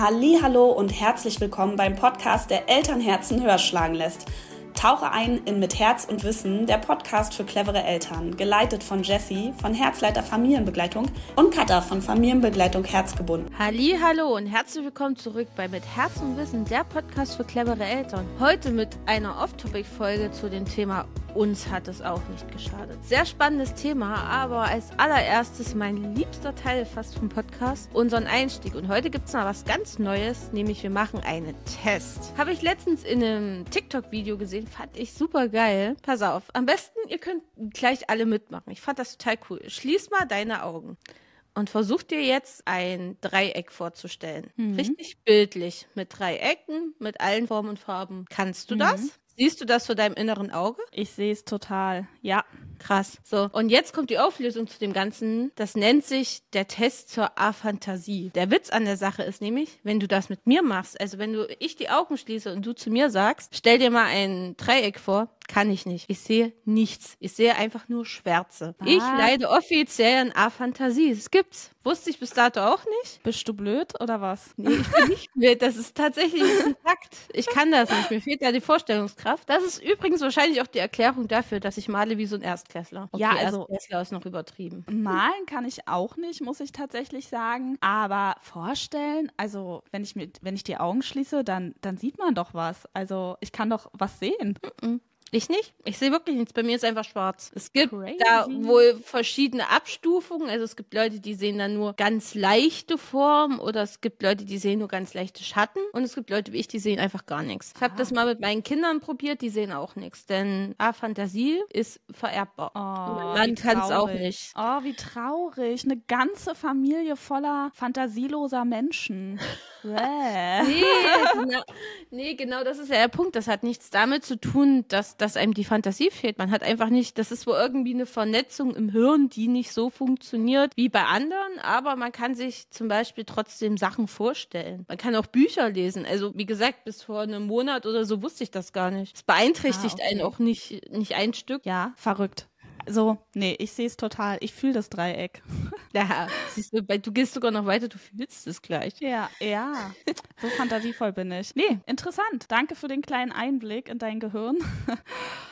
Hallo und herzlich willkommen beim Podcast, der Elternherzen höher schlagen lässt. Tauche ein in Mit Herz und Wissen, der Podcast für clevere Eltern, geleitet von Jessie von Herzleiter Familienbegleitung und Katha von Familienbegleitung Herzgebunden. Hallo und herzlich willkommen zurück bei Mit Herz und Wissen, der Podcast für clevere Eltern. Heute mit einer Off-Topic-Folge zu dem Thema uns hat es auch nicht geschadet. Sehr spannendes Thema, aber als allererstes mein liebster Teil fast vom Podcast, unseren Einstieg. Und heute gibt es mal was ganz Neues, nämlich wir machen einen Test. Habe ich letztens in einem TikTok-Video gesehen, fand ich super geil. Pass auf, am besten, ihr könnt gleich alle mitmachen. Ich fand das total cool. Schließ mal deine Augen und versuch dir jetzt ein Dreieck vorzustellen. Mhm. Richtig bildlich. Mit Dreiecken, mit allen Formen und Farben. Kannst du mhm. das? Siehst du das vor deinem inneren Auge? Ich sehe es total. Ja. Krass. So, und jetzt kommt die Auflösung zu dem Ganzen. Das nennt sich der Test zur Aphantasie. Der Witz an der Sache ist nämlich, wenn du das mit mir machst, also wenn du ich die Augen schließe und du zu mir sagst, stell dir mal ein Dreieck vor, kann ich nicht. Ich sehe nichts. Ich sehe einfach nur Schwärze. Ah. Ich leide offiziell an Aphantasie. Es gibt's. Wusste ich bis dato auch nicht. Bist du blöd oder was? Nee, ich bin nicht blöd. Das ist tatsächlich ein Fakt. Ich kann das nicht. Mir fehlt da die Vorstellungskraft. Das ist übrigens wahrscheinlich auch die Erklärung dafür, dass ich male wie so ein Erstklässler. Okay, ja, also Erstklässler ist noch übertrieben. Malen kann ich auch nicht, muss ich tatsächlich sagen. Aber vorstellen, also wenn ich mit, wenn ich die Augen schließe, dann, dann sieht man doch was. Also ich kann doch was sehen. Mm -mm. Ich nicht. Ich sehe wirklich nichts. Bei mir ist einfach schwarz. Es gibt Crazy. da wohl verschiedene Abstufungen. Also es gibt Leute, die sehen dann nur ganz leichte Formen oder es gibt Leute, die sehen nur ganz leichte Schatten und es gibt Leute wie ich, die sehen einfach gar nichts. Ich habe das mal mit meinen Kindern probiert, die sehen auch nichts. Denn A, Fantasie ist vererbbar. Oh, Man kann es auch nicht. Oh, wie traurig. Eine ganze Familie voller fantasieloser Menschen. nee, genau, nee, genau das ist ja der Punkt. Das hat nichts damit zu tun, dass dass einem die Fantasie fehlt. Man hat einfach nicht, das ist wohl irgendwie eine Vernetzung im Hirn, die nicht so funktioniert wie bei anderen, aber man kann sich zum Beispiel trotzdem Sachen vorstellen. Man kann auch Bücher lesen. Also wie gesagt, bis vor einem Monat oder so wusste ich das gar nicht. Es beeinträchtigt ah, okay. einen auch nicht, nicht ein Stück. Ja, verrückt so, nee, ich sehe es total. Ich fühle das Dreieck. Ja, siehst du, du gehst sogar noch weiter, du fühlst es gleich. Ja, ja. So fantasievoll bin ich. Nee, interessant. Danke für den kleinen Einblick in dein Gehirn.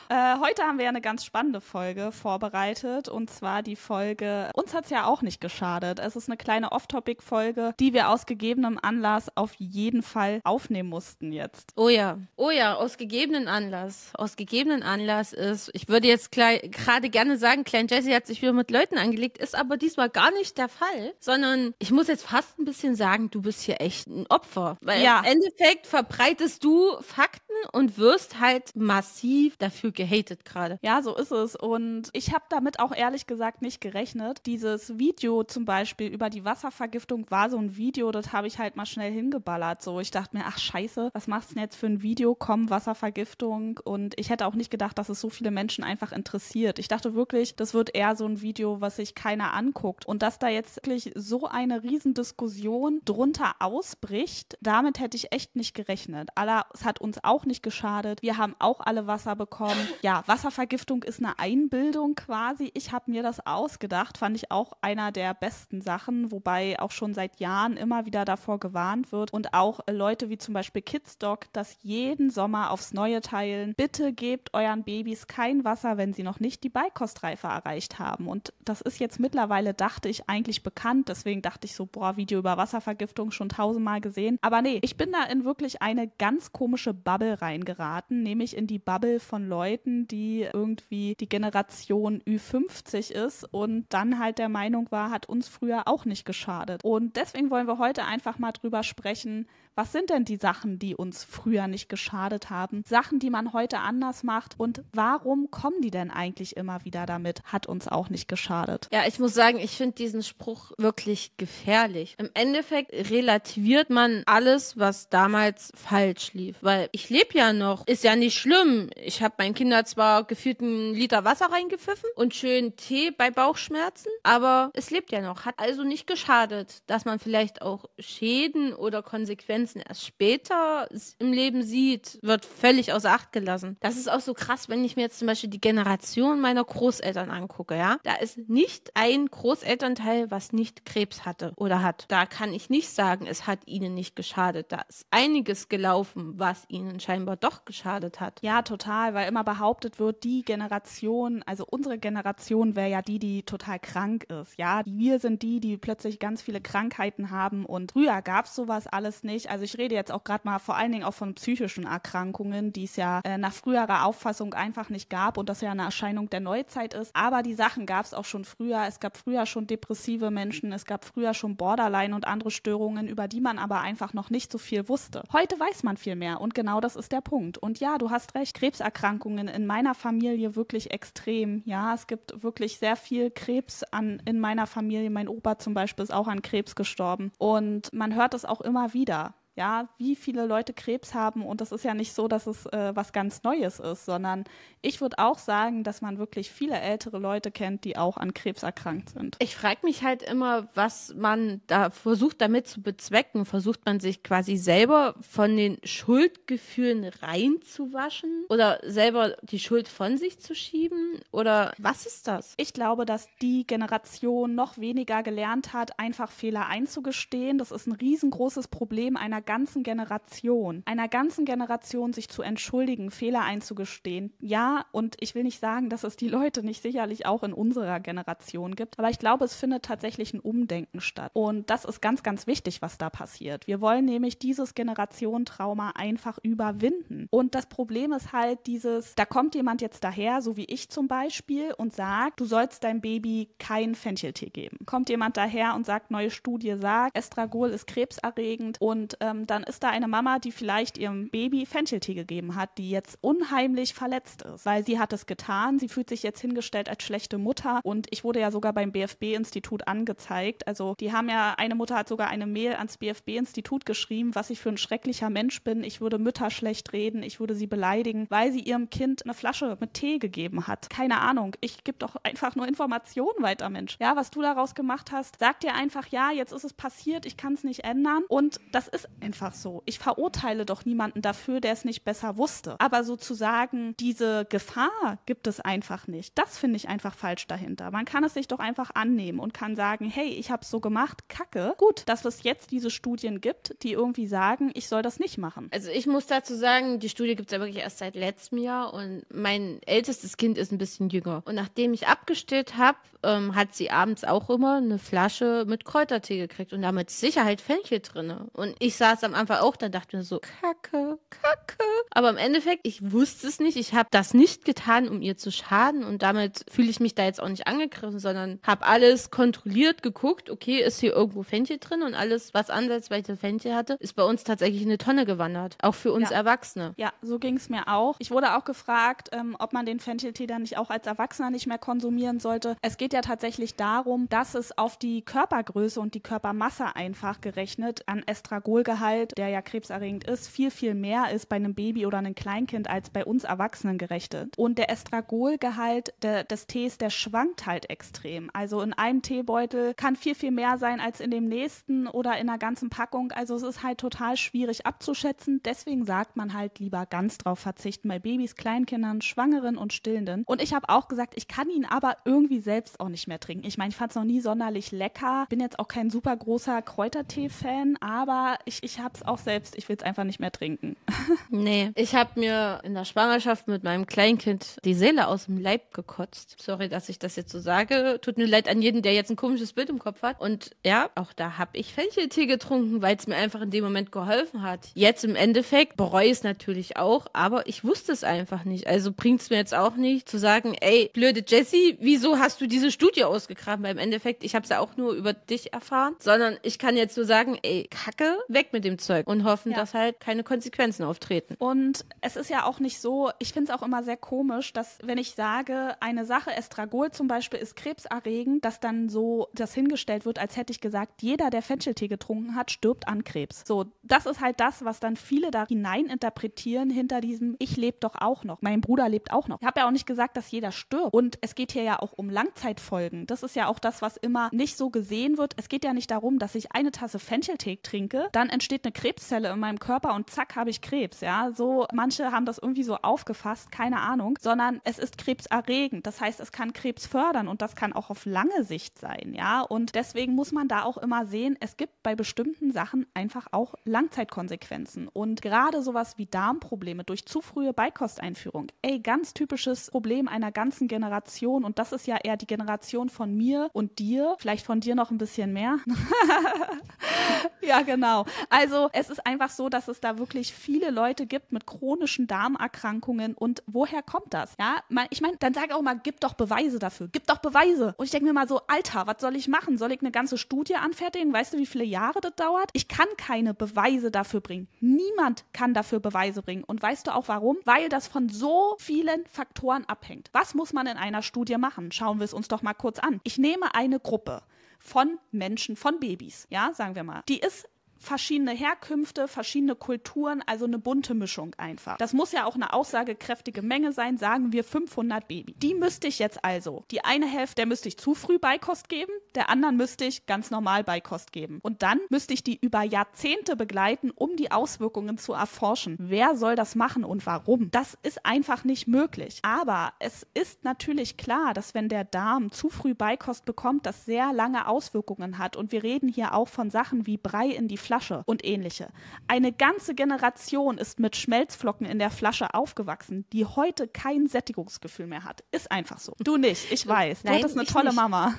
Äh, heute haben wir ja eine ganz spannende Folge vorbereitet und zwar die Folge Uns hat's ja auch nicht geschadet. Es ist eine kleine Off-Topic-Folge, die wir aus gegebenem Anlass auf jeden Fall aufnehmen mussten jetzt. Oh ja, oh ja, aus gegebenen Anlass. Aus gegebenen Anlass ist, ich würde jetzt gerade gerne sagen, Klein Jessie hat sich wieder mit Leuten angelegt, ist aber diesmal gar nicht der Fall, sondern ich muss jetzt fast ein bisschen sagen, du bist hier echt ein Opfer. Weil ja. im Endeffekt verbreitest du Fakten und wirst halt massiv dafür gehatet gerade. Ja, so ist es. Und ich habe damit auch ehrlich gesagt nicht gerechnet. Dieses Video zum Beispiel über die Wasservergiftung war so ein Video, das habe ich halt mal schnell hingeballert. So, ich dachte mir, ach scheiße, was machst du denn jetzt für ein Video? Komm, Wasservergiftung. Und ich hätte auch nicht gedacht, dass es so viele Menschen einfach interessiert. Ich dachte wirklich, das wird eher so ein Video, was sich keiner anguckt. Und dass da jetzt wirklich so eine Riesendiskussion drunter ausbricht, damit hätte ich echt nicht gerechnet. Allah, es hat uns auch nicht geschadet. Wir haben auch alle Wasser bekommen ja, Wasservergiftung ist eine Einbildung quasi. Ich habe mir das ausgedacht, fand ich auch einer der besten Sachen, wobei auch schon seit Jahren immer wieder davor gewarnt wird und auch Leute wie zum Beispiel Kidsdoc das jeden Sommer aufs Neue teilen. Bitte gebt euren Babys kein Wasser, wenn sie noch nicht die Beikostreife erreicht haben. Und das ist jetzt mittlerweile, dachte ich, eigentlich bekannt. Deswegen dachte ich so, boah, Video über Wasservergiftung schon tausendmal gesehen. Aber nee, ich bin da in wirklich eine ganz komische Bubble reingeraten, nämlich in die Bubble von Leuten, die irgendwie die Generation Ü50 ist und dann halt der Meinung war, hat uns früher auch nicht geschadet. Und deswegen wollen wir heute einfach mal drüber sprechen, was sind denn die Sachen, die uns früher nicht geschadet haben? Sachen, die man heute anders macht und warum kommen die denn eigentlich immer wieder damit? Hat uns auch nicht geschadet. Ja, ich muss sagen, ich finde diesen Spruch wirklich gefährlich. Im Endeffekt relativiert man alles, was damals falsch lief, weil ich lebe lebe ja noch. Ist ja nicht schlimm. Ich habe meinen Kindern zwar gefühlt einen Liter Wasser reingepfiffen und schön Tee bei Bauchschmerzen, aber es lebt ja noch. Hat also nicht geschadet, dass man vielleicht auch Schäden oder Konsequenzen erst später im Leben sieht, wird völlig außer Acht gelassen. Das ist auch so krass, wenn ich mir jetzt zum Beispiel die Generation meiner Großeltern angucke, ja. Da ist nicht ein Großelternteil, was nicht Krebs hatte oder hat. Da kann ich nicht sagen, es hat ihnen nicht geschadet. Da ist einiges gelaufen, was ihnen scheinbar doch geschadet hat. Ja, total, weil immer behauptet wird, die Generation, also unsere Generation wäre ja die, die total krank ist. Ja, wir sind die, die plötzlich ganz viele Krankheiten haben und früher gab es sowas alles nicht. Also ich rede jetzt auch gerade mal vor allen Dingen auch von psychischen Erkrankungen, die es ja äh, nach früherer Auffassung einfach nicht gab und das ja eine Erscheinung der Neuzeit ist. Aber die Sachen gab es auch schon früher. Es gab früher schon depressive Menschen, es gab früher schon Borderline und andere Störungen, über die man aber einfach noch nicht so viel wusste. Heute weiß man viel mehr und genau das ist der Punkt. Und ja, du hast recht, Krebserkrankungen in meiner Familie wirklich extrem. Ja, es gibt wirklich sehr viel Krebs an, in meiner Familie. Mein Opa zum Beispiel ist auch an Krebs gestorben. Und man hört es auch immer wieder ja, wie viele Leute Krebs haben. Und das ist ja nicht so, dass es äh, was ganz Neues ist, sondern ich würde auch sagen, dass man wirklich viele ältere Leute kennt, die auch an Krebs erkrankt sind. Ich frage mich halt immer, was man da versucht damit zu bezwecken. Versucht man sich quasi selber von den Schuldgefühlen reinzuwaschen oder selber die Schuld von sich zu schieben? Oder was ist das? Ich glaube, dass die Generation noch weniger gelernt hat, einfach Fehler einzugestehen. Das ist ein riesengroßes Problem einer ganzen Generation, einer ganzen Generation sich zu entschuldigen, Fehler einzugestehen. Ja, und ich will nicht sagen, dass es die Leute nicht sicherlich auch in unserer Generation gibt, aber ich glaube, es findet tatsächlich ein Umdenken statt. Und das ist ganz, ganz wichtig, was da passiert. Wir wollen nämlich dieses Generationentrauma einfach überwinden. Und das Problem ist halt dieses, da kommt jemand jetzt daher, so wie ich zum Beispiel, und sagt, du sollst deinem Baby keinen Fencheltee geben. Kommt jemand daher und sagt, neue Studie sagt, Estragol ist krebserregend und ähm, ähm, dann ist da eine Mama, die vielleicht ihrem Baby Fencheltee gegeben hat, die jetzt unheimlich verletzt ist, weil sie hat es getan. Sie fühlt sich jetzt hingestellt als schlechte Mutter und ich wurde ja sogar beim BFB-Institut angezeigt. Also die haben ja, eine Mutter hat sogar eine Mail ans BFB-Institut geschrieben, was ich für ein schrecklicher Mensch bin. Ich würde Mütter schlecht reden, ich würde sie beleidigen, weil sie ihrem Kind eine Flasche mit Tee gegeben hat. Keine Ahnung. Ich gebe doch einfach nur Informationen weiter, Mensch. Ja, was du daraus gemacht hast, sag dir einfach, ja, jetzt ist es passiert, ich kann es nicht ändern. Und das ist einfach so. Ich verurteile doch niemanden dafür, der es nicht besser wusste. Aber sozusagen, diese Gefahr gibt es einfach nicht. Das finde ich einfach falsch dahinter. Man kann es sich doch einfach annehmen und kann sagen, hey, ich habe es so gemacht, kacke. Gut, dass es jetzt diese Studien gibt, die irgendwie sagen, ich soll das nicht machen. Also ich muss dazu sagen, die Studie gibt es ja wirklich erst seit letztem Jahr und mein ältestes Kind ist ein bisschen jünger. Und nachdem ich abgestillt habe, ähm, hat sie abends auch immer eine Flasche mit Kräutertee gekriegt und damit Sicherheit Fenchel drin. Und ich saß am Anfang auch da dachte mir so, kacke, kacke. Aber im Endeffekt, ich wusste es nicht. Ich habe das nicht getan, um ihr zu schaden. Und damit fühle ich mich da jetzt auch nicht angegriffen, sondern habe alles kontrolliert, geguckt, okay, ist hier irgendwo Fenchel drin und alles, was ansatzweise Fenchel hatte, ist bei uns tatsächlich in eine Tonne gewandert. Auch für uns ja. Erwachsene. Ja, so ging es mir auch. Ich wurde auch gefragt, ähm, ob man den Fencheltee dann nicht auch als Erwachsener nicht mehr konsumieren sollte. Es geht ja tatsächlich darum, dass es auf die Körpergröße und die Körpermasse einfach gerechnet an Estragolgehalt Gehalt, der ja krebserregend ist, viel, viel mehr ist bei einem Baby oder einem Kleinkind als bei uns Erwachsenen gerechnet. Und der Estragolgehalt de, des Tees, der schwankt halt extrem. Also in einem Teebeutel kann viel, viel mehr sein als in dem nächsten oder in einer ganzen Packung. Also es ist halt total schwierig abzuschätzen. Deswegen sagt man halt lieber ganz drauf verzichten bei Babys, Kleinkindern, Schwangeren und Stillenden. Und ich habe auch gesagt, ich kann ihn aber irgendwie selbst auch nicht mehr trinken. Ich meine, ich fand es noch nie sonderlich lecker. Bin jetzt auch kein super großer Kräutertee-Fan, aber ich, ich habe es auch selbst, ich will es einfach nicht mehr trinken. nee, ich habe mir in der Schwangerschaft mit meinem Kleinkind die Seele aus dem Leib gekotzt. Sorry, dass ich das jetzt so sage. Tut mir leid an jeden, der jetzt ein komisches Bild im Kopf hat. Und ja, auch da habe ich Fencheltee getrunken, weil es mir einfach in dem Moment geholfen hat. Jetzt im Endeffekt bereue ich es natürlich auch, aber ich wusste es einfach nicht. Also bringt es mir jetzt auch nicht zu sagen, ey, blöde Jessie, wieso hast du diese Studie ausgegraben? Weil im Endeffekt, ich habe es ja auch nur über dich erfahren, sondern ich kann jetzt nur sagen, ey, Kacke, weg mit dem Zeug und hoffen, Ja. dass halt keine Konsequenzen auftreten. Und es ist ja auch nicht so, ich finde es auch immer sehr komisch, dass wenn ich sage, eine Sache, Estragol zum Beispiel, ist krebserregend, dass dann so das hingestellt wird, als hätte ich gesagt, jeder, der Fencheltee getrunken hat, stirbt an Krebs. So, das ist halt das, was dann viele da hineininterpretieren hinter diesem, ich lebe doch auch noch, mein Bruder lebt auch noch. Ich habe ja auch nicht gesagt, dass jeder stirbt. Und es geht hier ja auch um Langzeitfolgen. Das ist ja auch das, was immer nicht so gesehen wird. Es geht ja nicht darum, dass ich eine Tasse Fencheltee trinke, dann entsteht eine Krebszelle in meinem Körper und zack habe ich Krebs, ja. So, manche haben das irgendwie so aufgefasst, keine Ahnung, sondern es ist krebserregend. Das heißt, es kann Krebs fördern und das kann auch auf lange Sicht sein, ja. Und deswegen muss man da auch immer sehen, es gibt bei bestimmten Sachen einfach auch Langzeitkonsequenzen. Und gerade sowas wie Darmprobleme durch zu frühe Beikosteinführung, ey, ganz typisches Problem einer ganzen Generation und das ist ja eher die Generation von mir und dir, vielleicht von dir noch ein bisschen mehr. ja, genau. Also es ist einfach so, dass es da wirklich viele Leute gibt mit chronischen Darmerkrankungen und woher kommt das? Ja, ich meine, dann sage auch mal, gib doch Beweise dafür, gib doch Beweise. Und ich denke mir mal so, Alter, was soll ich machen? Soll ich eine ganze Studie anfertigen? Weißt du, wie viele Jahre das dauert? Ich kann keine Beweise dafür bringen. Niemand kann dafür Beweise bringen. Und weißt du auch warum? Weil das von so vielen Faktoren abhängt. Was muss man in einer Studie machen? Schauen wir es uns doch mal kurz an. Ich nehme eine Gruppe von Menschen, von Babys, ja, sagen wir mal. Die ist verschiedene Herkünfte, verschiedene Kulturen, also eine bunte Mischung einfach. Das muss ja auch eine aussagekräftige Menge sein, sagen wir 500 Baby. Die müsste ich jetzt also, die eine Hälfte, der müsste ich zu früh Beikost geben, der anderen müsste ich ganz normal Beikost geben. Und dann müsste ich die über Jahrzehnte begleiten, um die Auswirkungen zu erforschen. Wer soll das machen und warum? Das ist einfach nicht möglich. Aber es ist natürlich klar, dass wenn der Darm zu früh Beikost bekommt, das sehr lange Auswirkungen hat. Und wir reden hier auch von Sachen wie Brei in die Flasche und ähnliche. Eine ganze Generation ist mit Schmelzflocken in der Flasche aufgewachsen, die heute kein Sättigungsgefühl mehr hat. Ist einfach so. Du nicht, ich weiß. Du Nein, hattest eine tolle nicht. Mama.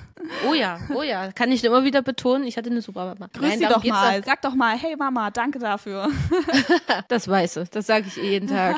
Oh ja, oh ja, kann ich immer wieder betonen, ich hatte eine super Mama. Grüß Nein, sie doch mal. Sag doch mal, hey Mama, danke dafür. Das weiß ich, das sage ich eh jeden Tag.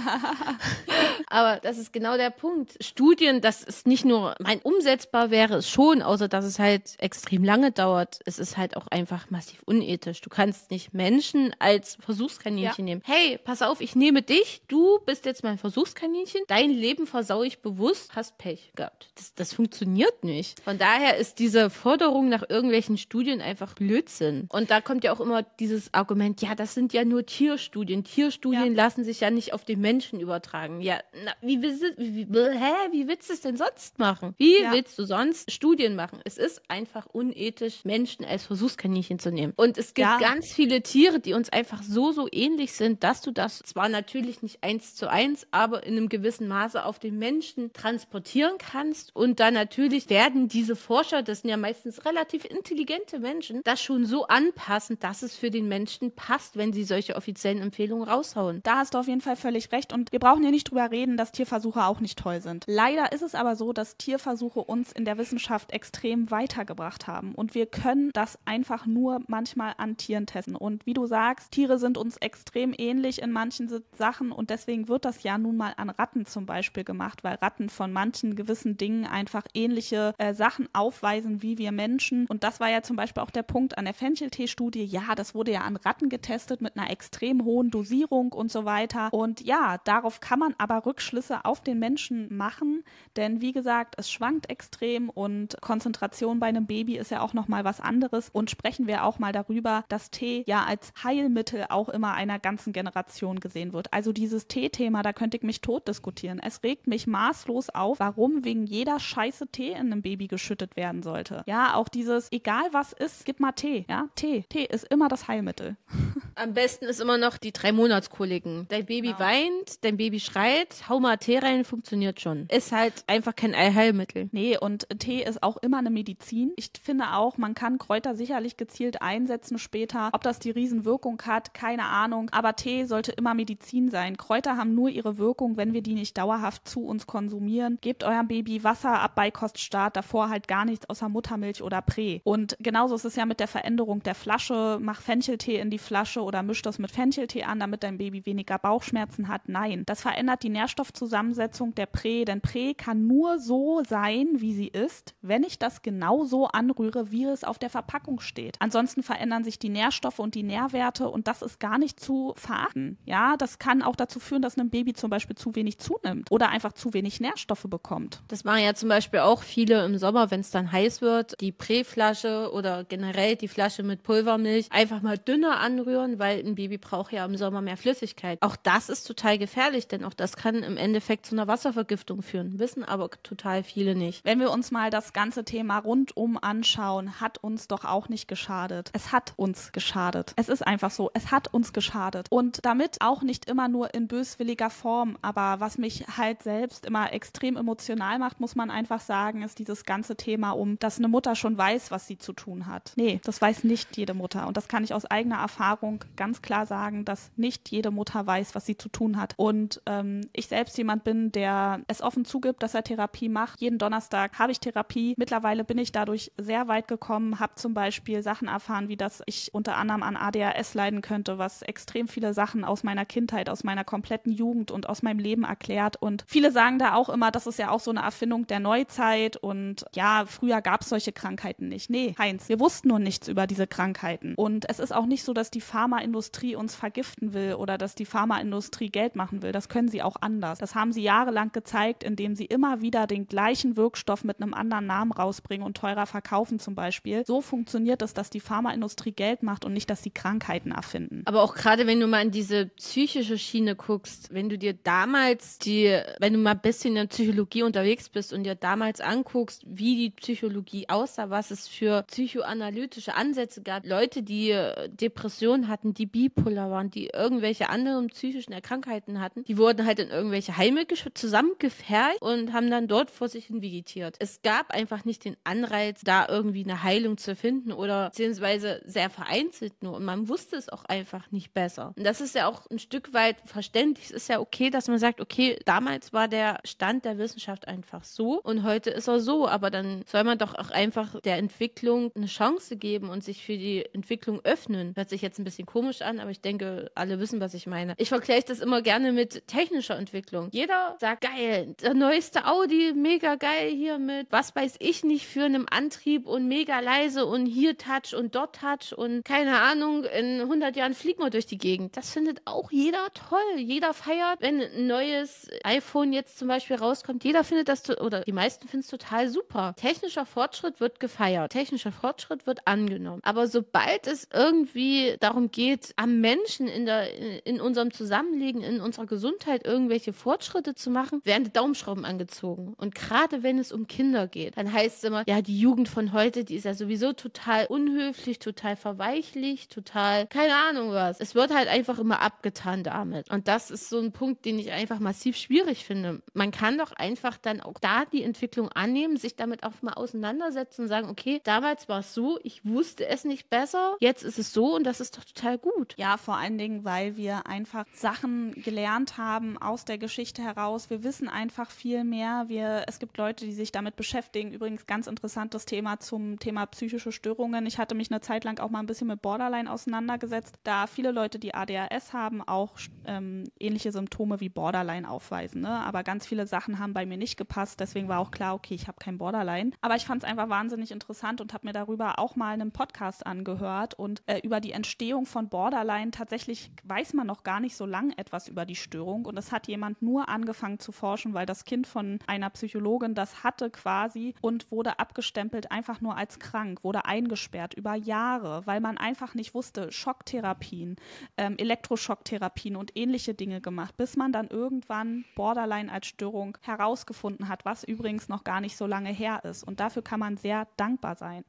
Aber das ist genau der Punkt. Studien, das ist nicht nur, mein umsetzbar wäre es schon, außer dass es halt extrem lange dauert. Es ist halt auch einfach massiv unethisch. Du kannst nicht Menschen als Versuchskaninchen nehmen. Hey, pass auf, ich nehme dich, du bist jetzt mein Versuchskaninchen, dein Leben versau ich bewusst, hast Pech gehabt. Das, das funktioniert nicht. Von daher ist diese Forderung nach irgendwelchen Studien einfach Blödsinn. Und da kommt ja auch immer dieses Argument, ja, das sind ja nur Tierstudien. Tierstudien lassen sich ja nicht auf den Menschen übertragen. Ja, na, wie willst du, wie, wie, hä, wie willst du es denn sonst machen? Wie Ja. willst du sonst Studien machen? Es ist einfach unethisch, Menschen als Versuchskaninchen zu nehmen. Und es gibt Ja. ganz viele Tiere, die uns einfach so, so ähnlich sind, dass du das zwar natürlich nicht eins zu eins, aber in einem gewissen Maße auf den Menschen transportieren kannst. Und dann natürlich werden diese Forscher, das sind ja meistens relativ intelligente Menschen, das schon so anpassen, dass es für den Menschen passt, wenn sie solche offiziellen Empfehlungen raushauen. Da hast du auf jeden Fall völlig recht. Und wir brauchen hier nicht drüber reden, dass Tierversuche auch nicht toll sind. Leider ist es aber so, dass Tierversuche uns in der Wissenschaft extrem weitergebracht haben. Und wir können das einfach nur manchmal an Tieren testen. Und wie du sagst, Tiere sind uns extrem ähnlich in manchen Sachen. Und deswegen wird das ja nun mal an Ratten zum Beispiel gemacht, weil Ratten von manchen gewissen Dingen einfach ähnliche äh, Sachen aufweisen wie wir Menschen. Und das war ja zum Beispiel auch der Punkt an der Fencheltee-Studie. Ja, das wurde ja an Ratten getestet mit einer extrem hohen Dosierung und so weiter. Und ja, darauf kann man aber Rückschlüsse auf den Menschen machen, denn wie gesagt, es schwankt extrem und Konzentration bei einem Baby ist ja auch noch mal was anderes. Und sprechen wir auch mal darüber, dass Tee ja als Heilmittel auch immer einer ganzen Generation gesehen wird. Also dieses Tee-Thema, da könnte ich mich tot diskutieren. Es regt mich maßlos auf, warum wegen jeder Scheiße Tee in einem Baby geschüttet werden sollte. Ja, auch dieses, egal was ist, gib mal Tee. Ja, Tee. Tee ist immer das Heilmittel. Am besten ist immer noch die drei Monatskoliken. Dein Baby weint, dein Baby schreit, hau mal Tee rein, funktioniert schon. Ist halt einfach kein Allheilmittel. Nee, und Tee ist auch immer eine Medizin. Ich finde auch, man kann Kräuter sicherlich gezielt einsetzen später. Ob das die Riesenwirkung hat, keine Ahnung. Aber Tee sollte immer Medizin sein. Kräuter haben nur ihre Wirkung, wenn wir die nicht dauerhaft zu uns konsumieren. Gebt eurem Baby Wasser ab Beikoststart, davor halt gar nichts außer Muttermilch oder Prä. Und genauso ist es ja mit der Veränderung der Flasche. Mach Fencheltee in die Flasche. Flasche oder misch das mit Fencheltee an, damit dein Baby weniger Bauchschmerzen hat. Nein, das verändert die Nährstoffzusammensetzung der Prä, denn Prä kann nur so sein, wie sie ist, wenn ich das genau so anrühre, wie es auf der Verpackung steht. Ansonsten verändern sich die Nährstoffe und die Nährwerte und das ist gar nicht zu verachten. Ja, das kann auch dazu führen, dass ein Baby zum Beispiel zu wenig zunimmt oder einfach zu wenig Nährstoffe bekommt. Das machen ja zum Beispiel auch viele im Sommer, wenn es dann heiß wird, die Präflasche oder generell die Flasche mit Pulvermilch einfach mal dünner anrühren, weil ein Baby braucht ja im Sommer mehr Flüssigkeit. Auch das ist total gefährlich, denn auch das kann im Endeffekt zu einer Wasservergiftung führen. Wissen aber total viele nicht. Wenn wir uns mal das ganze Thema rundum anschauen, hat uns doch auch nicht geschadet. Es hat uns geschadet. Es ist einfach so, es hat uns geschadet. Und damit auch nicht immer nur in böswilliger Form, aber was mich halt selbst immer extrem emotional macht, muss man einfach sagen, ist dieses ganze Thema um, dass eine Mutter schon weiß, was sie zu tun hat. Nee, das weiß nicht jede Mutter. Und das kann ich aus eigener Erfahrung ganz klar sagen, dass nicht jede Mutter weiß, was sie zu tun hat. Und ähm, ich selbst jemand bin, der es offen zugibt, dass er Therapie macht. Jeden Donnerstag habe ich Therapie. Mittlerweile bin ich dadurch sehr weit gekommen, habe zum Beispiel Sachen erfahren, wie dass ich unter anderem an ADHS leiden könnte, was extrem viele Sachen aus meiner Kindheit, aus meiner kompletten Jugend und aus meinem Leben erklärt. Und viele sagen da auch immer, das ist ja auch so eine Erfindung der Neuzeit und ja, früher gab es solche Krankheiten nicht. Nee, Heinz, wir wussten nur nichts über diese Krankheiten. Und es ist auch nicht so, dass die Pharmaindustrie uns vergiften will oder dass die Pharmaindustrie Geld machen will. Das können sie auch anders. Das haben sie jahrelang gezeigt, indem sie immer wieder den gleichen Wirkstoff mit einem anderen Namen rausbringen und teurer verkaufen zum Beispiel. So funktioniert es, dass die Pharmaindustrie Geld macht und nicht, dass sie Krankheiten erfinden. Aber auch gerade wenn du mal in diese psychische Schiene guckst, wenn du dir damals die, wenn du mal ein bisschen in der Psychologie unterwegs bist und dir damals anguckst, wie die Psychologie aussah, was es für psychoanalytische Ansätze gab, Leute, die äh, Depressionen hatten, die bipolar waren, die irgendwelche anderen psychischen Erkrankheiten hatten, die wurden halt in irgendwelche Heime zusammengefercht und haben dann dort vor sich hin vegetiert. Es gab einfach nicht den Anreiz, da irgendwie eine Heilung zu finden oder beziehungsweise sehr vereinzelt nur und man wusste es auch einfach nicht besser. Und das ist ja auch ein Stück weit verständlich. Es ist ja okay, dass man sagt, okay, damals war der Stand der Wissenschaft einfach so und heute ist er so, aber dann soll man doch auch einfach der Entwicklung eine Chance geben und sich für die Entwicklung öffnen. Hört sich jetzt ein bisschen komisch an, aber ich denke, alle wissen, was ich meine. Ich vergleiche das immer gerne mit technischer Entwicklung. Jeder sagt, geil, der neueste Audi, mega geil hier mit, was weiß ich nicht, für einen Antrieb und mega leise und hier Touch und dort Touch und keine Ahnung, in 100 Jahren fliegen wir durch die Gegend. Das findet auch jeder toll. Jeder feiert, wenn ein neues iPhone jetzt zum Beispiel rauskommt. Jeder findet das, oder die meisten finden es total super. Technischer Fortschritt wird gefeiert. Technischer Fortschritt wird angenommen. Aber sobald es irgendwie darum geht, am Menschen in, der, in unserem Zusammenleben, in unserer Gesundheit irgendwelche Fortschritte zu machen, werden die Daumenschrauben angezogen. Und gerade wenn es um Kinder geht, dann heißt es immer, ja, die Jugend von heute, die ist ja sowieso total unhöflich, total verweichlich, total, keine Ahnung was. Es wird halt einfach immer abgetan damit. Und das ist so ein Punkt, den ich einfach massiv schwierig finde. Man kann doch einfach dann auch da die Entwicklung annehmen, sich damit auch mal auseinandersetzen und sagen, okay, damals war es so, ich wusste es nicht besser, jetzt ist es so und das ist doch total gut. Ja, vor allen Dingen, weil wir einfach Sachen gelernt haben aus der Geschichte heraus. Wir wissen einfach viel mehr. Wir, es gibt Leute, die sich damit beschäftigen. Übrigens ganz interessantes Thema zum Thema psychische Störungen. Ich hatte mich eine Zeit lang auch mal ein bisschen mit Borderline auseinandergesetzt, da viele Leute, die ADHS haben, auch ähm, ähnliche Symptome wie Borderline aufweisen. Ne? Aber ganz viele Sachen haben bei mir nicht gepasst. Deswegen war auch klar, okay, ich habe kein Borderline. Aber ich fand es einfach wahnsinnig interessant und habe mir darüber auch mal einen Podcast angehört und äh, über die Entstehung von Borderline. Tatsächlich weiß man noch gar nicht so lang etwas über die Störung und es hat jemand nur angefangen zu forschen, weil das Kind von einer Psychologin das hatte quasi und wurde abgestempelt einfach nur als krank, wurde eingesperrt über Jahre, weil man einfach nicht wusste, Schocktherapien, ähm, Elektroschocktherapien und ähnliche Dinge gemacht, bis man dann irgendwann Borderline als Störung herausgefunden hat, was übrigens noch gar nicht so lange her ist. Und dafür kann man sehr dankbar sein.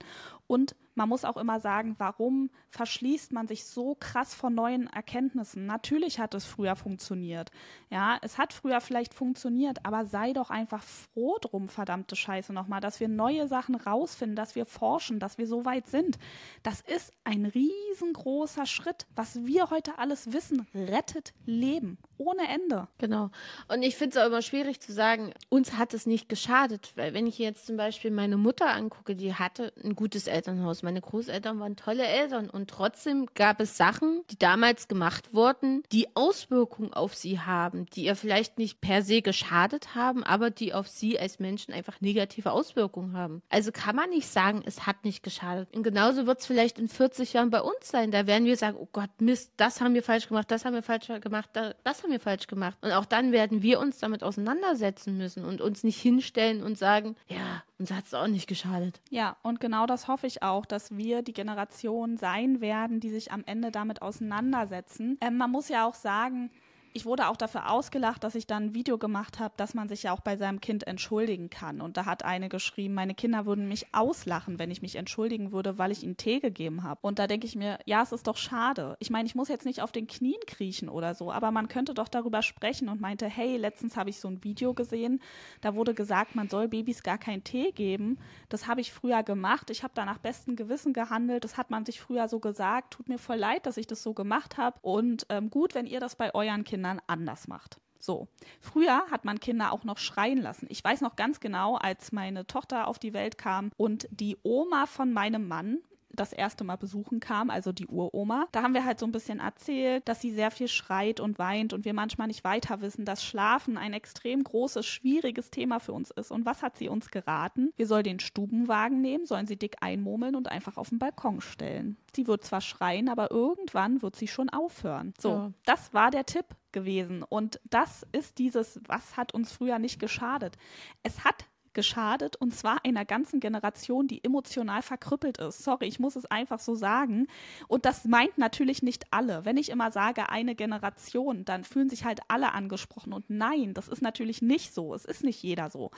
Und man muss auch immer sagen, warum verschließt man sich so krass vor neuen Erkenntnissen? Natürlich hat es früher funktioniert. Ja, es hat früher vielleicht funktioniert, aber sei doch einfach froh drum, verdammte Scheiße nochmal, dass wir neue Sachen rausfinden, dass wir forschen, dass wir so weit sind. Das ist ein riesengroßer Schritt. Was wir heute alles wissen, rettet Leben. Ohne Ende. Genau. Und ich finde es auch immer schwierig zu sagen, uns hat es nicht geschadet. Weil wenn ich jetzt zum Beispiel meine Mutter angucke, die hatte ein gutes Elternhaus. Meine Großeltern waren tolle Eltern. Und trotzdem gab es Sachen, die damals gemacht wurden, die Auswirkungen auf sie haben, die ihr vielleicht nicht per se geschadet haben, aber die auf sie als Menschen einfach negative Auswirkungen haben. Also kann man nicht sagen, es hat nicht geschadet. Und genauso wird es vielleicht in 40 Jahren bei uns sein. Da werden wir sagen, oh Gott, Mist, das haben wir falsch gemacht, das haben wir falsch gemacht, das haben wir falsch gemacht. Und auch dann werden wir uns damit auseinandersetzen müssen und uns nicht hinstellen und sagen, ja, uns hat es auch nicht geschadet. Ja, und genau das hoffe ich auch, dass wir die Generation sein werden, die sich am Ende damit auseinandersetzen. Ähm, man muss ja auch sagen, ich wurde auch dafür ausgelacht, dass ich dann ein Video gemacht habe, dass man sich ja auch bei seinem Kind entschuldigen kann. Und da hat eine geschrieben, meine Kinder würden mich auslachen, wenn ich mich entschuldigen würde, weil ich ihnen Tee gegeben habe. Und da denke ich mir, ja, es ist doch schade. Ich meine, ich muss jetzt nicht auf den Knien kriechen oder so, aber man könnte doch darüber sprechen und meinte, hey, letztens habe ich so ein Video gesehen, da wurde gesagt, man soll Babys gar keinen Tee geben. Das habe ich früher gemacht. Ich habe da nach bestem Gewissen gehandelt. Das hat man sich früher so gesagt. Tut mir voll leid, dass ich das so gemacht habe. Und ähm, gut, wenn ihr das bei euren Kindern Kindern anders macht. So. Früher hat man Kinder auch noch schreien lassen. Ich weiß noch ganz genau, als meine Tochter auf die Welt kam und die Oma von meinem Mann das erste Mal besuchen kam, also die Uroma. Da haben wir halt so ein bisschen erzählt, dass sie sehr viel schreit und weint und wir manchmal nicht weiter wissen, dass Schlafen ein extrem großes, schwieriges Thema für uns ist. Und was hat sie uns geraten? Wir sollen den Stubenwagen nehmen, sollen sie dick einmurmeln und einfach auf den Balkon stellen. Sie wird zwar schreien, aber irgendwann wird sie schon aufhören. So, ja. das war der Tipp gewesen. Und das ist dieses, was hat uns früher nicht geschadet. Es hat geschadet und zwar einer ganzen Generation, die emotional verkrüppelt ist. Sorry, ich muss es einfach so sagen. Und das meint natürlich nicht alle. Wenn ich immer sage eine Generation, dann fühlen sich halt alle angesprochen. Und nein, das ist natürlich nicht so. Es ist nicht jeder so.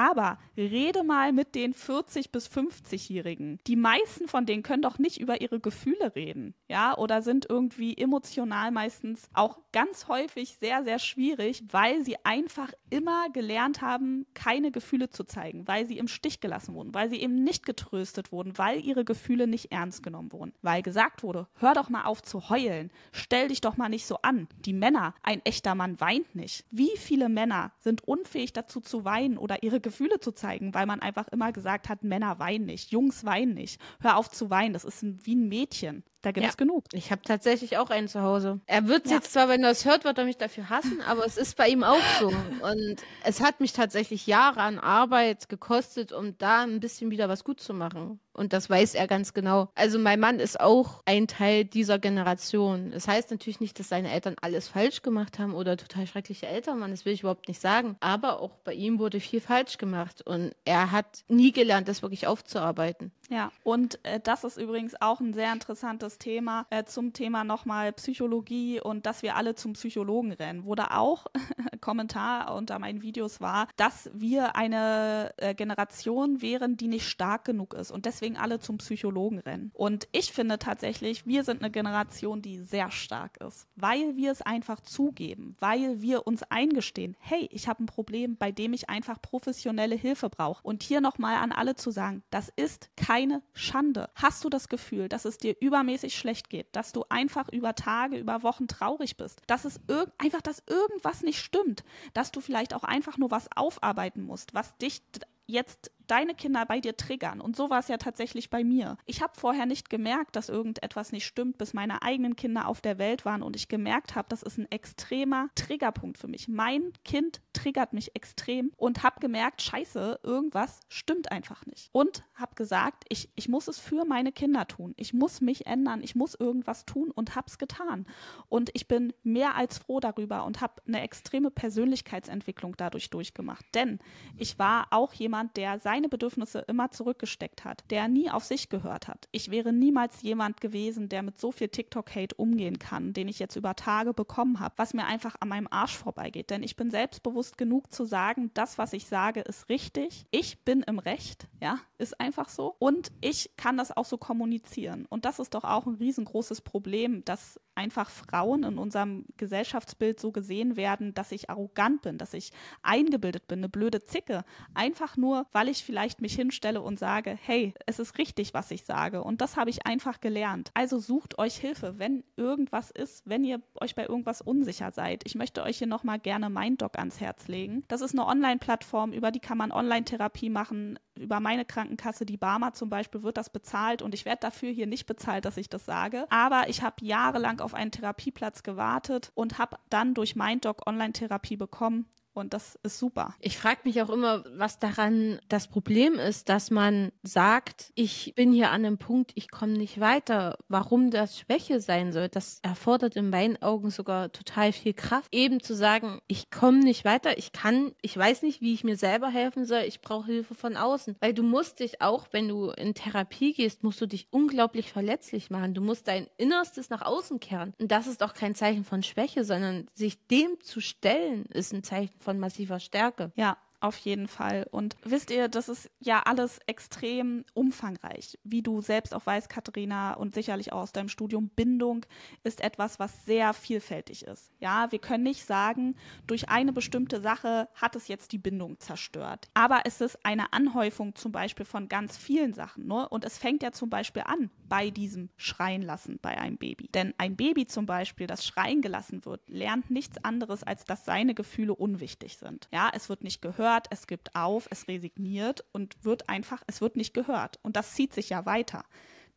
Aber rede mal mit den 40 bis 50-Jährigen. Die meisten von denen können doch nicht über ihre Gefühle reden, ja, oder sind irgendwie emotional meistens auch ganz häufig sehr, sehr schwierig, weil sie einfach immer gelernt haben, keine Gefühle zu zeigen, weil sie im Stich gelassen wurden, weil sie eben nicht getröstet wurden, weil ihre Gefühle nicht ernst genommen wurden, weil gesagt wurde, hör doch mal auf zu heulen, stell dich doch mal nicht so an. Die Männer, ein echter Mann weint nicht. Wie viele Männer sind unfähig dazu zu weinen oder ihre Gefühle zu zeigen, weil man einfach immer gesagt hat, Männer weinen nicht, Jungs weinen nicht. Hör auf zu weinen, das ist wie ein Mädchen. Da gibt es ja. genug. Ich habe tatsächlich auch einen zu Hause. Er wird ja. jetzt zwar, wenn er es hört, wird er mich dafür hassen, aber es ist bei ihm auch so. Und es hat mich tatsächlich Jahre an Arbeit gekostet, um da ein bisschen wieder was gut zu machen. Und das weiß er ganz genau. Also mein Mann ist auch ein Teil dieser Generation. Das heißt natürlich nicht, dass seine Eltern alles falsch gemacht haben oder total schreckliche Eltern waren. Das will ich überhaupt nicht sagen. Aber auch bei ihm wurde viel falsch gemacht. Und er hat nie gelernt, das wirklich aufzuarbeiten. Ja, und äh, das ist übrigens auch ein sehr interessantes Thema äh, zum Thema nochmal Psychologie und dass wir alle zum Psychologen rennen. Da auch Kommentar unter meinen Videos war, dass wir eine äh, Generation wären, die nicht stark genug ist und deswegen alle zum Psychologen rennen. Und ich finde tatsächlich, wir sind eine Generation, die sehr stark ist, weil wir es einfach zugeben, weil wir uns eingestehen, hey, ich habe ein Problem, bei dem ich einfach professionelle Hilfe brauche. Und hier nochmal an alle zu sagen, das ist kein keine Schande. Hast du das Gefühl, dass es dir übermäßig schlecht geht, dass du einfach über Tage, über Wochen traurig bist, dass es einfach, dass irgendwas nicht stimmt, dass du vielleicht auch einfach nur was aufarbeiten musst, was dich jetzt deine Kinder bei dir triggern. Und so war es ja tatsächlich bei mir. Ich habe vorher nicht gemerkt, dass irgendetwas nicht stimmt, bis meine eigenen Kinder auf der Welt waren und ich gemerkt habe, das ist ein extremer Triggerpunkt für mich. Mein Kind triggert mich extrem und habe gemerkt, scheiße, irgendwas stimmt einfach nicht. Und habe gesagt, ich, ich muss es für meine Kinder tun. Ich muss mich ändern. Ich muss irgendwas tun und habe es getan. Und ich bin mehr als froh darüber und habe eine extreme Persönlichkeitsentwicklung dadurch durchgemacht. Denn ich war auch jemand, der sein seine Bedürfnisse immer zurückgesteckt hat, der nie auf sich gehört hat. Ich wäre niemals jemand gewesen, der mit so viel TikTok-Hate umgehen kann, den ich jetzt über Tage bekommen habe, was mir einfach an meinem Arsch vorbeigeht. Denn ich bin selbstbewusst genug zu sagen, das, was ich sage, ist richtig. Ich bin im Recht, ja, ist einfach so. Und ich kann das auch so kommunizieren. Und das ist doch auch ein riesengroßes Problem, dass einfach Frauen in unserem Gesellschaftsbild so gesehen werden, dass ich arrogant bin, dass ich eingebildet bin, eine blöde Zicke. Einfach nur, weil ich vielleicht mich hinstelle und sage, hey, es ist richtig, was ich sage. Und das habe ich einfach gelernt. Also sucht euch Hilfe, wenn irgendwas ist, wenn ihr euch bei irgendwas unsicher seid. Ich möchte euch hier nochmal gerne MindDoc ans Herz legen. Das ist eine Online-Plattform, über die kann man Online-Therapie machen. Über meine Krankenkasse, die Barmer zum Beispiel, wird das bezahlt und ich werde dafür hier nicht bezahlt, dass ich das sage. Aber ich habe jahrelang auf einen Therapieplatz gewartet und habe dann durch MindDoc Online-Therapie bekommen und das ist super. Ich frage mich auch immer, was daran das Problem ist, dass man sagt, ich bin hier an einem Punkt, ich komme nicht weiter. Warum das Schwäche sein soll, das erfordert in meinen Augen sogar total viel Kraft. Eben zu sagen, ich komme nicht weiter, ich kann, ich weiß nicht, wie ich mir selber helfen soll, ich brauche Hilfe von außen. Weil du musst dich auch, wenn du in Therapie gehst, musst du dich unglaublich verletzlich machen. Du musst dein Innerstes nach außen kehren. Und das ist auch kein Zeichen von Schwäche, sondern sich dem zu stellen, ist ein Zeichen von massiver Stärke. Ja, auf jeden Fall. Und wisst ihr, das ist ja alles extrem umfangreich. Wie du selbst auch weißt, Katharina, und sicherlich auch aus deinem Studium, Bindung ist etwas, was sehr vielfältig ist. Ja, wir können nicht sagen, durch eine bestimmte Sache hat es jetzt die Bindung zerstört. Aber es ist eine Anhäufung zum Beispiel von ganz vielen Sachen. Ne? Und es fängt ja zum Beispiel an bei diesem Schreien lassen bei einem Baby. Denn ein Baby zum Beispiel, das schreien gelassen wird, lernt nichts anderes, als dass seine Gefühle unwichtig sind. Ja, es wird nicht gehört hört, es gibt auf, es resigniert und wird einfach, es wird nicht gehört. Und das zieht sich ja weiter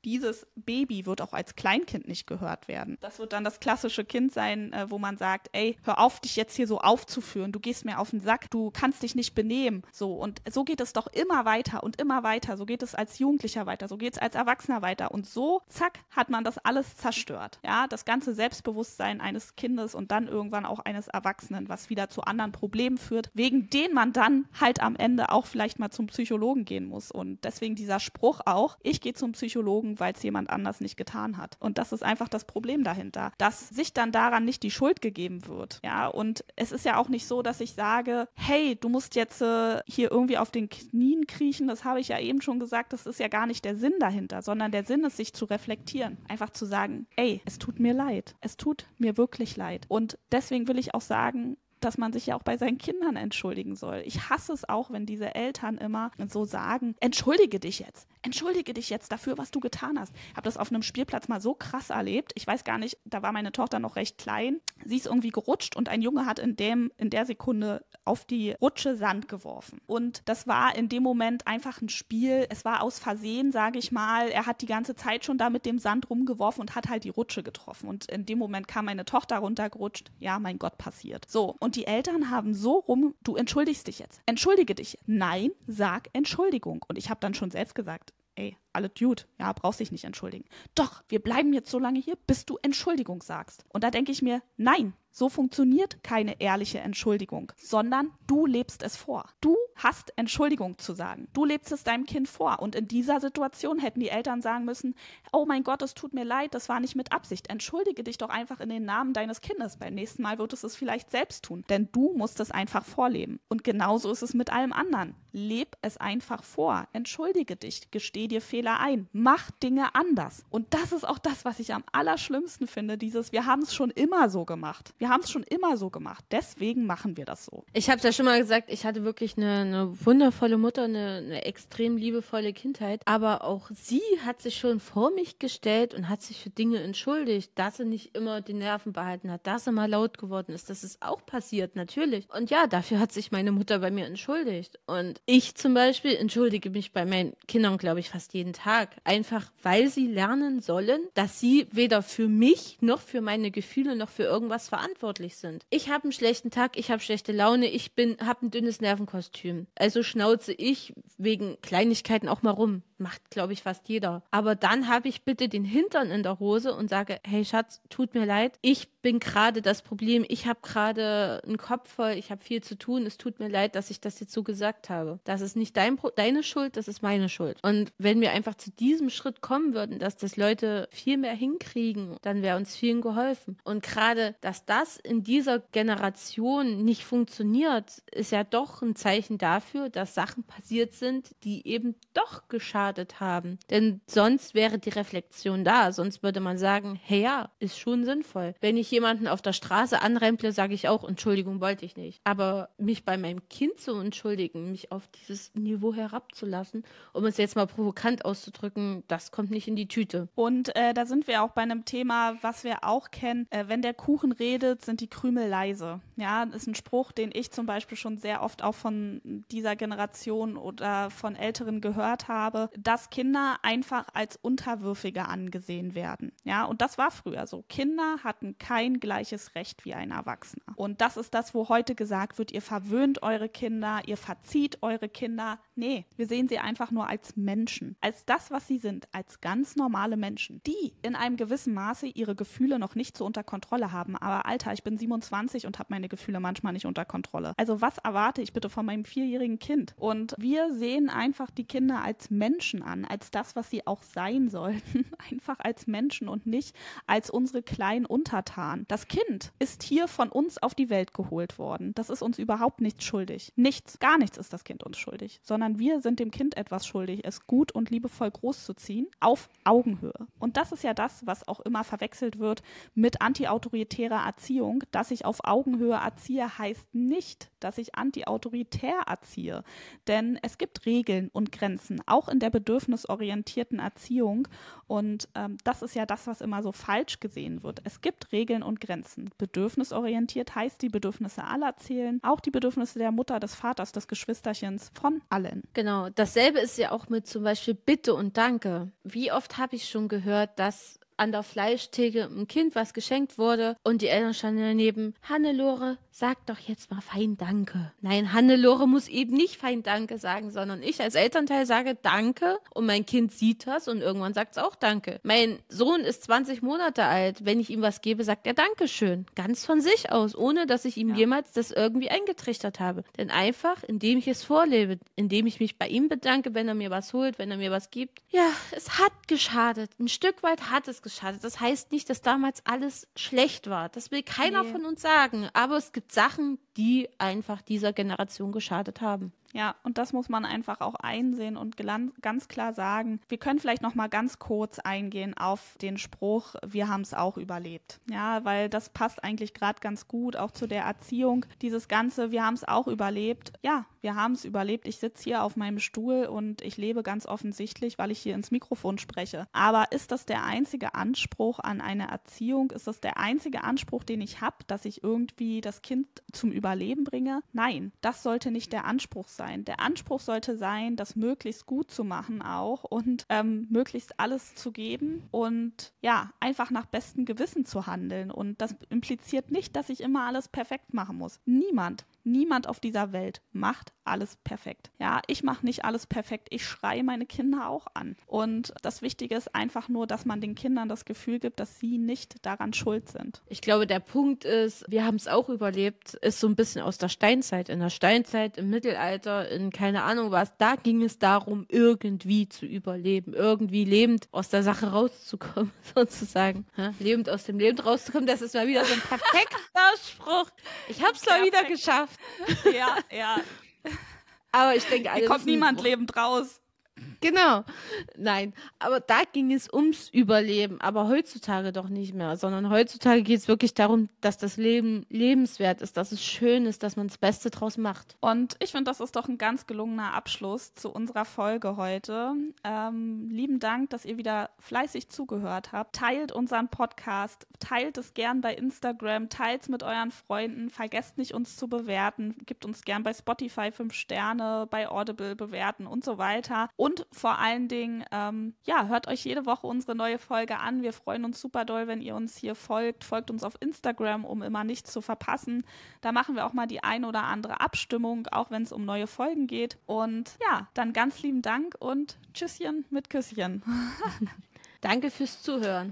dieses Baby wird auch als Kleinkind nicht gehört werden. Das wird dann das klassische Kind sein, äh, wo man sagt, ey, hör auf, dich jetzt hier so aufzuführen, du gehst mir auf den Sack, du kannst dich nicht benehmen. So, und so geht es doch immer weiter und immer weiter. So geht es als Jugendlicher weiter, so geht es als Erwachsener weiter. Und so, zack, hat man das alles zerstört. Ja, das ganze Selbstbewusstsein eines Kindes und dann irgendwann auch eines Erwachsenen, was wieder zu anderen Problemen führt, wegen denen man dann halt am Ende auch vielleicht mal zum Psychologen gehen muss. Und deswegen dieser Spruch auch, ich gehe zum Psychologen, weil es jemand anders nicht getan hat. Und das ist einfach das Problem dahinter, dass sich dann daran nicht die Schuld gegeben wird. Ja, und es ist ja auch nicht so, dass ich sage, hey, du musst jetzt äh, hier irgendwie auf den Knien kriechen. Das habe ich ja eben schon gesagt. Das ist ja gar nicht der Sinn dahinter, sondern der Sinn ist, sich zu reflektieren. Einfach zu sagen, ey, es tut mir leid. Es tut mir wirklich leid. Und deswegen will ich auch sagen, dass man sich ja auch bei seinen Kindern entschuldigen soll. Ich hasse es auch, wenn diese Eltern immer so sagen, entschuldige dich jetzt, entschuldige dich jetzt dafür, was du getan hast. Ich habe das auf einem Spielplatz mal so krass erlebt. Ich weiß gar nicht, da war meine Tochter noch recht klein. Sie ist irgendwie gerutscht und ein Junge hat in, dem, in der Sekunde auf die Rutsche Sand geworfen. Und das war in dem Moment einfach ein Spiel. Es war aus Versehen, sage ich mal. Er hat die ganze Zeit schon da mit dem Sand rumgeworfen und hat halt die Rutsche getroffen. Und in dem Moment kam meine Tochter runtergerutscht. Ja, mein Gott, passiert. So, und die Eltern haben so rum, du entschuldigst dich jetzt. Entschuldige dich. Nein, sag Entschuldigung. Und ich habe dann schon selbst gesagt, ey, alle Dude, ja, brauchst dich nicht entschuldigen. Doch, wir bleiben jetzt so lange hier, bis du Entschuldigung sagst. Und da denke ich mir, nein, so funktioniert keine ehrliche Entschuldigung, sondern du lebst es vor. Du hast Entschuldigung zu sagen. Du lebst es deinem Kind vor. Und in dieser Situation hätten die Eltern sagen müssen, oh mein Gott, es tut mir leid, das war nicht mit Absicht. Entschuldige dich doch einfach in den Namen deines Kindes. Beim nächsten Mal wird es es vielleicht selbst tun. Denn du musst es einfach vorleben. Und genauso ist es mit allem anderen. Leb es einfach vor. Entschuldige dich. Gesteh dir Fehler ein. Mach Dinge anders. Und das ist auch das, was ich am allerschlimmsten finde. Dieses, wir haben es schon immer so gemacht. Wir haben es schon immer so gemacht. Deswegen machen wir das so. Ich habe es ja schon mal gesagt, ich hatte wirklich eine, eine wundervolle Mutter, eine, eine, extrem liebevolle Kindheit. Aber auch sie hat sich schon vor mich gestellt und hat sich für Dinge entschuldigt, dass sie nicht immer die Nerven behalten hat, dass sie mal laut geworden ist. Das ist auch passiert, natürlich. Und ja, dafür hat sich meine Mutter bei mir entschuldigt. Und ich zum Beispiel entschuldige mich bei meinen Kindern, glaube ich, fast jeden Tag. Einfach, weil sie lernen sollen, dass sie weder für mich noch für meine Gefühle noch für irgendwas verantwortlich verantwortlich sind. Ich habe einen schlechten Tag, ich habe schlechte Laune, ich bin habe ein dünnes Nervenkostüm. Also schnauze ich wegen Kleinigkeiten auch mal rum macht, glaube ich, fast jeder. Aber dann habe ich bitte den Hintern in der Hose und sage, hey Schatz, tut mir leid, ich bin gerade das Problem, ich habe gerade einen Kopf voll, ich habe viel zu tun, es tut mir leid, dass ich das jetzt so gesagt habe. Das ist nicht dein deine Schuld, das ist meine Schuld. Und wenn wir einfach zu diesem Schritt kommen würden, dass das Leute viel mehr hinkriegen, dann wäre uns vielen geholfen. Und gerade, dass das in dieser Generation nicht funktioniert, ist ja doch ein Zeichen dafür, dass Sachen passiert sind, die eben doch geschadet geschadet haben. Denn sonst wäre die Reflexion da. Sonst würde man sagen, hey ja, ist schon sinnvoll. Wenn ich jemanden auf der Straße anremple, sage ich auch, Entschuldigung, wollte ich nicht. Aber mich bei meinem Kind zu entschuldigen, mich auf dieses Niveau herabzulassen, um es jetzt mal provokant auszudrücken, das kommt nicht in die Tüte. Und äh, da sind wir auch bei einem Thema, was wir auch kennen. Äh, wenn der Kuchen redet, sind die Krümel leise. Ja, ist ein Spruch, den ich zum Beispiel schon sehr oft auch von dieser Generation oder von Älteren gehört habe, dass Kinder einfach als unterwürfiger angesehen werden. Ja, und das war früher so. Kinder hatten kein gleiches Recht wie ein Erwachsener. Und das ist das, wo heute gesagt wird, ihr verwöhnt eure Kinder, ihr verzieht eure Kinder. Nee, wir sehen sie einfach nur als Menschen, als das, was sie sind, als ganz normale Menschen, die in einem gewissen Maße ihre Gefühle noch nicht so unter Kontrolle haben. Aber Alter, ich bin 27 und habe meine Gefühle manchmal nicht unter Kontrolle. Also was erwarte ich bitte von meinem vierjährigen Kind? Und wir sehen einfach die Kinder als Menschen an, als das, was sie auch sein sollten. einfach als Menschen und nicht als unsere kleinen Untertanen. Das Kind ist hier von uns auf die Welt geholt worden. Das ist uns überhaupt nicht schuldig. Nichts, gar nichts ist das Kind uns schuldig, sondern wir sind dem Kind etwas schuldig, es gut und liebevoll großzuziehen auf Augenhöhe. Und das ist ja das, was auch immer verwechselt wird mit antiautoritärer Erziehung. Dass ich auf Augenhöhe erziehe, heißt nicht, dass ich antiautoritär erziehe. Denn es gibt Regeln und Grenzen, auch in der bedürfnisorientierten Erziehung. Und ähm, das ist ja das, was immer so falsch gesehen wird. Es gibt Regeln und Grenzen. Bedürfnisorientiert heißt, die Bedürfnisse aller zählen, auch die Bedürfnisse der Mutter, des Vaters, des Geschwisterchens, von allen. Genau, dasselbe ist ja auch mit zum Beispiel Bitte und Danke. Wie oft habe ich schon gehört, dass an der Fleischtheke ein Kind was geschenkt wurde und die Eltern standen daneben. Hannelore, sag doch jetzt mal fein Danke. Nein, Hannelore muss eben nicht fein Danke sagen, sondern ich als Elternteil sage Danke und mein Kind sieht das und irgendwann sagt es auch Danke. Mein Sohn ist 20 Monate alt. Wenn ich ihm was gebe, sagt er Dankeschön. Ganz von sich aus, ohne dass ich ihm ja. jemals das irgendwie eingetrichtert habe. Denn einfach, indem ich es vorlebe, indem ich mich bei ihm bedanke, wenn er mir was holt, wenn er mir was gibt. Ja, es hat geschadet. Ein Stück weit hat es geschadet. Das heißt nicht, dass damals alles schlecht war. Das will keiner nee. von uns sagen. Aber es gibt Sachen, die einfach dieser Generation geschadet haben. Ja, und das muss man einfach auch einsehen und ganz klar sagen. Wir können vielleicht noch mal ganz kurz eingehen auf den Spruch, wir haben es auch überlebt. Ja, weil das passt eigentlich gerade ganz gut auch zu der Erziehung. Dieses ganze, wir haben es auch überlebt. Ja, wir haben es überlebt. Ich sitze hier auf meinem Stuhl und ich lebe ganz offensichtlich, weil ich hier ins Mikrofon spreche. Aber ist das der einzige Anspruch an eine Erziehung? Ist das der einzige Anspruch, den ich habe, dass ich irgendwie das Kind zum Überleben bringe? Nein, das sollte nicht der Anspruch sein sein. Der Anspruch sollte sein, das möglichst gut zu machen auch und ähm, möglichst alles zu geben und ja, einfach nach bestem Gewissen zu handeln. Und das impliziert nicht, dass ich immer alles perfekt machen muss. Niemand Niemand auf dieser Welt macht alles perfekt. Ja, ich mache nicht alles perfekt. Ich schreie meine Kinder auch an. Und das Wichtige ist einfach nur, dass man den Kindern das Gefühl gibt, dass sie nicht daran schuld sind. Ich glaube, der Punkt ist, wir haben es auch überlebt, ist so ein bisschen aus der Steinzeit. In der Steinzeit, im Mittelalter, in keine Ahnung was, da ging es darum, irgendwie zu überleben, irgendwie lebend aus der Sache rauszukommen, sozusagen. Ja, lebend aus dem Leben rauszukommen, das ist mal wieder so ein perfekter Spruch. Ich habe es mal wieder geschafft. Ja, ja. Aber ich denke, alle Hier kommt niemand lebend raus. Genau. Nein, aber da ging es ums Überleben, aber heutzutage doch nicht mehr, sondern heutzutage geht es wirklich darum, dass das Leben lebenswert ist, dass es schön ist, dass man das Beste draus macht. Und ich finde, das ist doch ein ganz gelungener Abschluss zu unserer Folge heute. Ähm, lieben Dank, dass ihr wieder fleißig zugehört habt. Teilt unseren Podcast, teilt es gern bei Instagram, teilt es mit euren Freunden, vergesst nicht uns zu bewerten, gibt uns gern bei Spotify fünf Sterne, bei Audible bewerten und so weiter. Und vor allen Dingen, ähm, ja, hört euch jede Woche unsere neue Folge an. Wir freuen uns super doll, wenn ihr uns hier folgt. Folgt uns auf Instagram, um immer nichts zu verpassen. Da machen wir auch mal die ein oder andere Abstimmung, auch wenn es um neue Folgen geht. Und ja, dann ganz lieben Dank und Tschüsschen mit Küsschen. Danke fürs Zuhören.